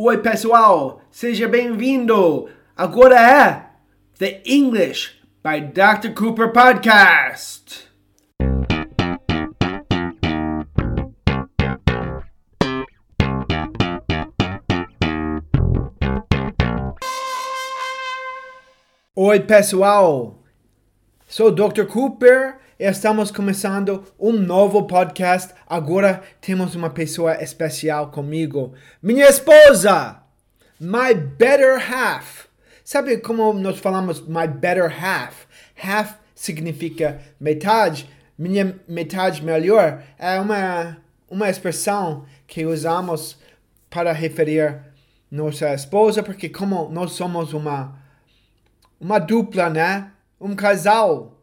Oi, pessoal, seja bem-vindo. Agora é The English by Dr. Cooper Podcast. Oi, pessoal. Sou Dr. Cooper e estamos começando um novo podcast. Agora temos uma pessoa especial comigo, minha esposa, my better half. Sabe como nós falamos my better half? Half significa metade. Minha metade melhor é uma, uma expressão que usamos para referir nossa esposa, porque como nós somos uma uma dupla, né? Um casal.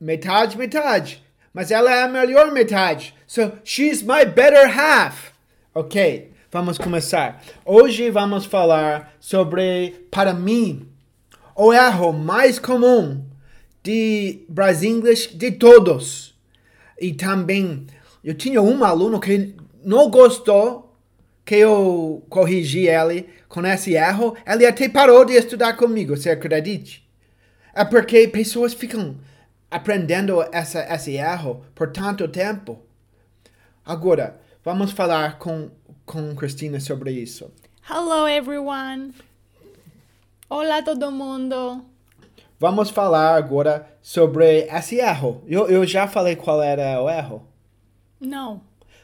Metade, metade. Mas ela é a melhor metade. So, she's my better half. Ok, vamos começar. Hoje vamos falar sobre, para mim, o erro mais comum de Brasinglish de todos. E também, eu tinha um aluno que não gostou que eu corrigi ele com esse erro, ele até parou de estudar comigo, você acredite? É porque pessoas ficam aprendendo essa, esse erro por tanto tempo. Agora, vamos falar com, com Cristina sobre isso. Hello everyone. Olá todo mundo. Vamos falar agora sobre esse erro. Eu, eu já falei qual era o erro. Não.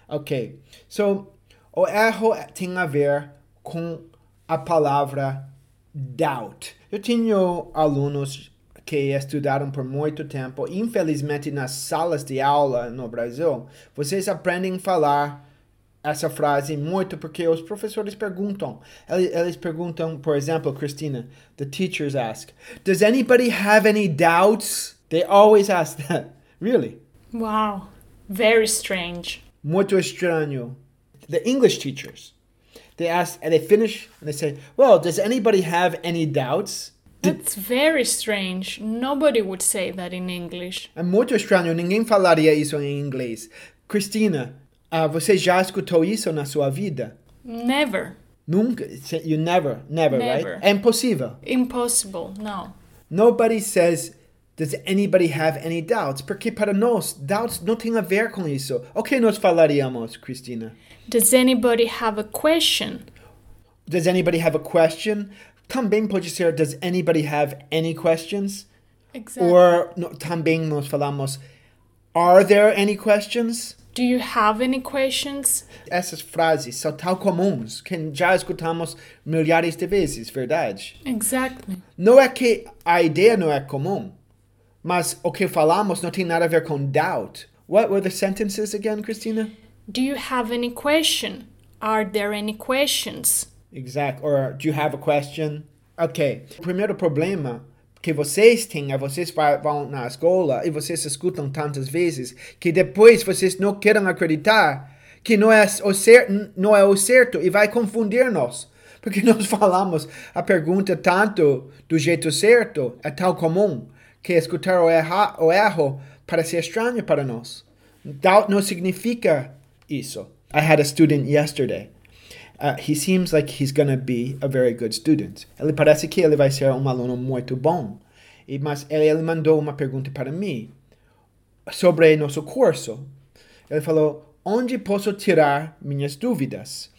Ok. So, o erro tem a ver com a palavra doubt. Eu tenho alunos que estudaram por muito tempo, infelizmente nas salas de aula no Brasil, vocês aprendem a falar essa frase muito porque os professores perguntam. Eles, eles perguntam, por exemplo, Christina, the teachers ask, Does anybody have any doubts? They always ask that. Really? Wow. Very strange. Muito estranho. The English teachers, they ask, and they finish, and they say, Well, does anybody have any doubts? That's very strange. Nobody would say that in English. É muito estranho, ninguém falaria isso em inglês. Cristina, uh, você já escutou isso na sua vida? Never. Nunca? You never, never, Never. right? É impossível. Impossible. No. Nobody says, does anybody have any doubts? Porque para nós, doubts não tem a ver com isso. O que nós falaríamos, Cristina? Does anybody have a question? Does anybody have a question? Também pode ser, does anybody have any questions? Exactly. Or no, também nós falamos, are there any questions? Do you have any questions? Essas frases são tão comuns que já escutamos milhares de vezes, verdade? Exactly. Não é que a ideia não é comum, mas o que falamos não tem nada a ver com doubt. What were the sentences again, Christina? Do you have any question? Are there any questions? Exact. Or do you have a question? Ok. O primeiro problema que vocês têm é vocês vão na escola e vocês escutam tantas vezes que depois vocês não querem acreditar que não é o, cer não é o certo e vai confundir nós. Porque nós falamos a pergunta tanto do jeito certo, é tão comum, que escutar o, erra o erro parece estranho para nós. Doubt não significa isso. I had a student yesterday. Uh, he seems like he's gonna be a very good student. Ele parece que ele vai ser um aluno muito bom. E, mas ele, ele mandou uma pergunta para mim sobre nosso curso. Ele falou: onde posso tirar minhas dúvidas?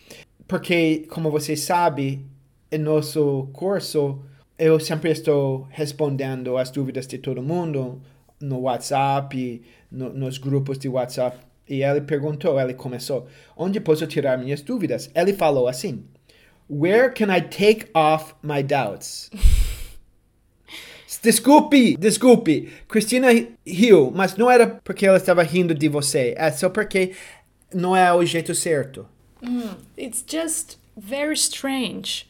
Porque, como você sabe, em nosso curso eu sempre estou respondendo as dúvidas de todo mundo no WhatsApp, no, nos grupos de WhatsApp. E ele perguntou, ele começou, onde posso tirar minhas dúvidas? Ele falou assim, Where can I take off my doubts? Desculpe, desculpe. Cristina riu, mas não era porque ela estava rindo de você. É só porque não é o jeito certo. It's just very strange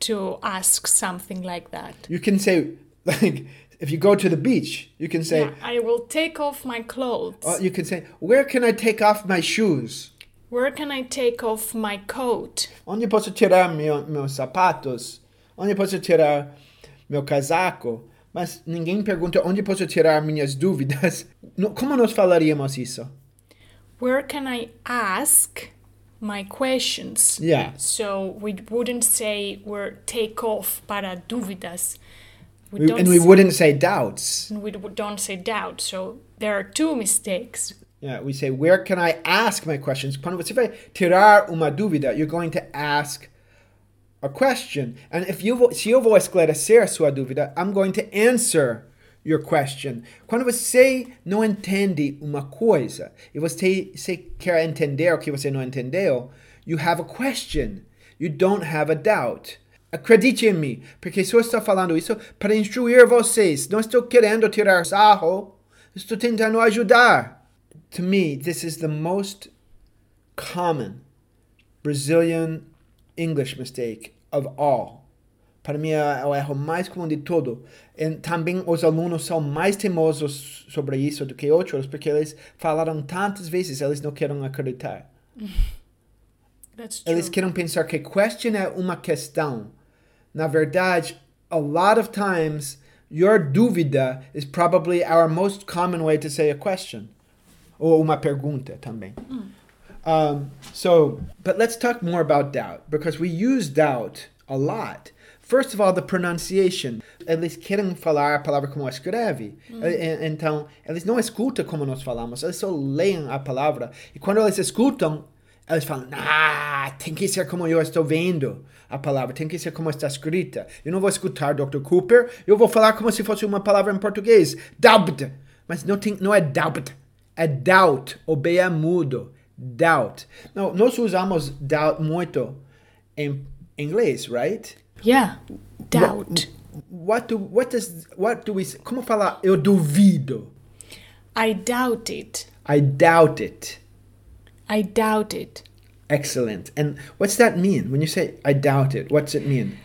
to ask something like that. You can say, like, if you go to the beach, you can say, Yeah, I will take off my clothes. uh, you can say, where can I take off my shoes? Where can I take off my coat? Onde posso tirar meu, meus sapatos? Onde posso tirar meu casaco? Mas ninguém pergunta onde posso tirar minhas dúvidas. No- Como nós falaríamos isso? Where can I ask my questions. Yeah. So we wouldn't say we're take off para dúvidas. We We- and we wouldn't say doubts. and we don't say doubt. So there are two mistakes. Yeah, we say, where can I ask my questions? Quando você vai tirar uma dúvida, you're going to ask a question. And if you se eu vou esclarecer sua dúvida, I'm going to answer your question. Quando você não entende uma coisa e você, você quer entender o que você não entendeu, you have a question. You don't have a doubt. Acredite em mim, porque se eu estou falando isso para instruir vocês, não estou querendo tirar sarro, estou tentando ajudar. To me, this is the most common Brazilian English mistake of all. Para mim é o erro mais comum de todo. E também os alunos são mais teimosos sobre isso do que outros, porque eles falaram tantas vezes, eles não querem acreditar. That's true. Eles querem pensar que question é uma questão. Na verdade, a lot of times, your dúvida is probably our most common way to say a question. Ou uma pergunta também. Um, so, but let's talk more about doubt because we use doubt a lot. First of all, the pronunciation. Eles querem falar a palavra como escreve. E- Então, eles não escutam como nós falamos, eles só leem a palavra. E quando eles escutam, eles falam: Ah, tem que ser como eu estou vendo a palavra, tem que ser como está escrita. Eu não vou escutar Dr. Cooper, eu vou falar como se fosse uma palavra em português. Doubt. Mas não, tem, não é doubt, é doubt. O B é mudo. Doubt. Não, nós usamos doubt muito em inglês, right? yeah, doubt. What do, what does, what do we, como falar eu duvido? I doubt it. I doubt it. I doubt it. Excellent. And what's that mean? When you say I doubt it, what's it mean?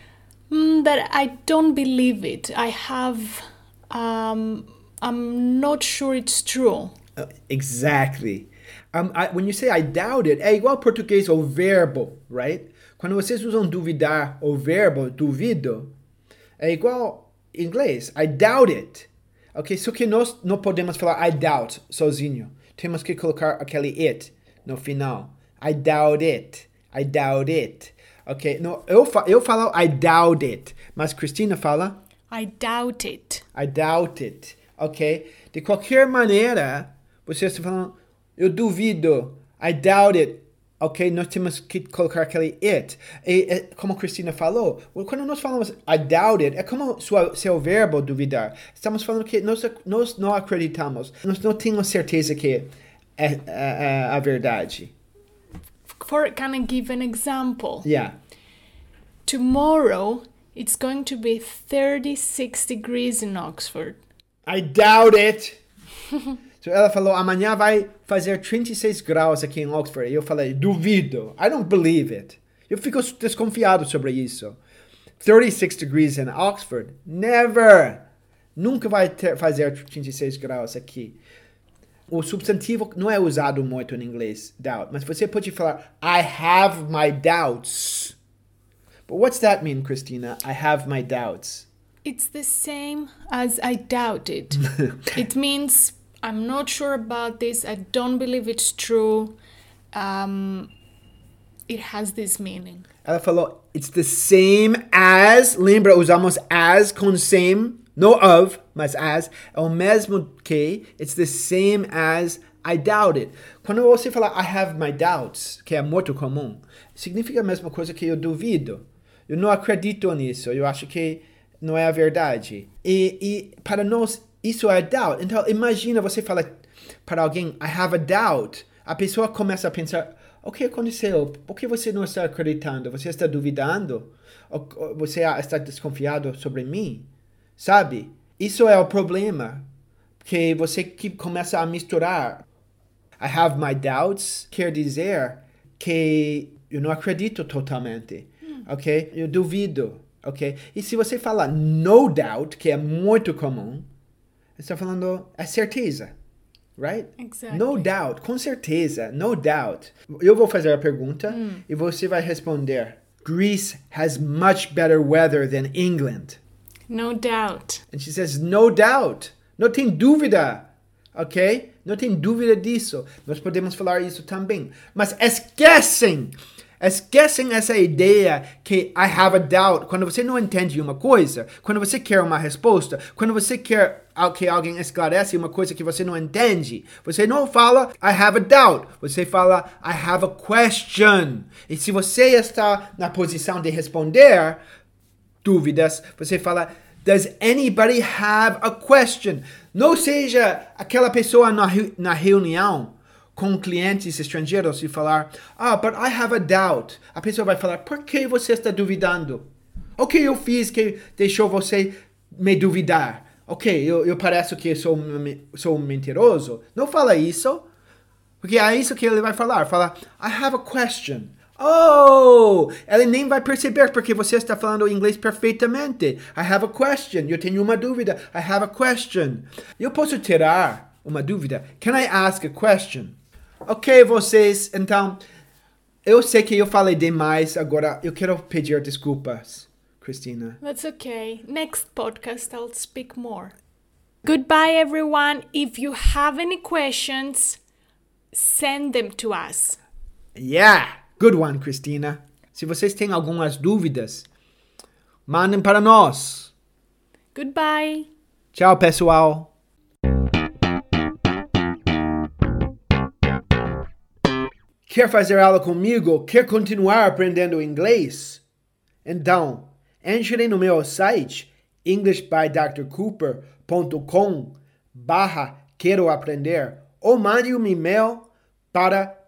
Mm, that I don't believe it. I have. Um, I'm not sure it's true. Uh, exactly. Um, I, when you say I doubt it, é igual ao português o verbo, right? Quando vocês usam duvidar o verbo duvido, é igual em inglês. I doubt it. Ok? Só que nós não podemos falar I doubt sozinho. Temos que colocar aquele it no final. I doubt it. I doubt it. Ok? No, eu, fa eu falo I doubt it. Mas Cristina fala I doubt it. I doubt it. Ok? De qualquer maneira, você está falando, eu duvido. I doubt it. Ok? Nós temos que colocar aquele it. E, e, como Cristina falou, quando nós falamos I doubt it, é como sua, seu verbo duvidar. Estamos falando que nós, nós não acreditamos. Nós não temos certeza que é, é, é a verdade. For can I give an example? Yeah. Tomorrow it's going to be 36 degrees in Oxford. I doubt it. so ela falou, amanhã vai fazer 36 graus aqui em Oxford. E eu falei, duvido. I don't believe it. Eu fico desconfiado sobre isso. 36 degrees in Oxford? Never! Nunca vai ter, fazer 36 graus aqui. O substantivo não é usado muito em inglês, doubt. Mas você pode falar, I have my doubts. But what's that mean, Christina? I have my doubts. It's the same as I doubt it. it means I'm not sure about this. I don't believe it's true. Um, it has this meaning. Ela falou, it's the same as. Lembra, usamos as com same, no of, mas as. É o mesmo que. It's the same as I doubt it. Quando você fala I have my doubts, que é muito comum, significa a mesma coisa que eu duvido. Eu não acredito nisso. Eu acho que não é a verdade. E, e para nós, isso é doubt. Então, imagina você falar para alguém, I have a doubt. A pessoa começa a pensar, o que aconteceu? Por que você não está acreditando? Você está duvidando? Você está desconfiado sobre mim? Sabe? Isso é o problema. Que você que começa a misturar. I have my doubts quer dizer que eu não acredito totalmente. Ok? Eu duvido. Ok? E se você fala no doubt, que é muito comum, você está falando é certeza. Right? Exactly. No doubt, com certeza, no doubt. Eu vou fazer a pergunta e você vai responder. Greece has much better weather than England. No doubt. And she says, no doubt. Não tem dúvida. ok? Não tem dúvida disso. Nós podemos falar isso também. Mas esquecem Esquecem essa ideia que I have a doubt. Quando você não entende uma coisa, quando você quer uma resposta, quando você quer que alguém esclarece uma coisa que você não entende, você não fala I have a doubt. Você fala I have a question. E se você está na posição de responder dúvidas, você fala Does anybody have a question? Não seja aquela pessoa na, na reunião com clientes estrangeiros e falar, ah, but I have a doubt. A pessoa vai falar, por que você está duvidando? O que eu fiz que deixou você me duvidar? Ok, eu, eu pareço que sou, sou um mentiroso. Não fala isso. Porque é isso que ele vai falar. Fala, I have a question. Oh! Ele nem vai perceber porque você está falando inglês perfeitamente. I have a question. Eu tenho uma dúvida. I have a question. Eu posso tirar uma dúvida. Can I ask a question? Ok, vocês, então, eu sei que eu falei demais, agora eu quero pedir desculpas, Christina. That's okay. Next podcast I'll speak more. Goodbye, everyone. If you have any questions, send them to us. Yeah, good one, Christina. Se vocês têm algumas dúvidas, mandem para nós. Goodbye. Tchau, pessoal. Quer fazer aula comigo? Quer continuar aprendendo inglês? Então, entre no meu site englishbydrcooper.com barra quero aprender ou mande um e-mail para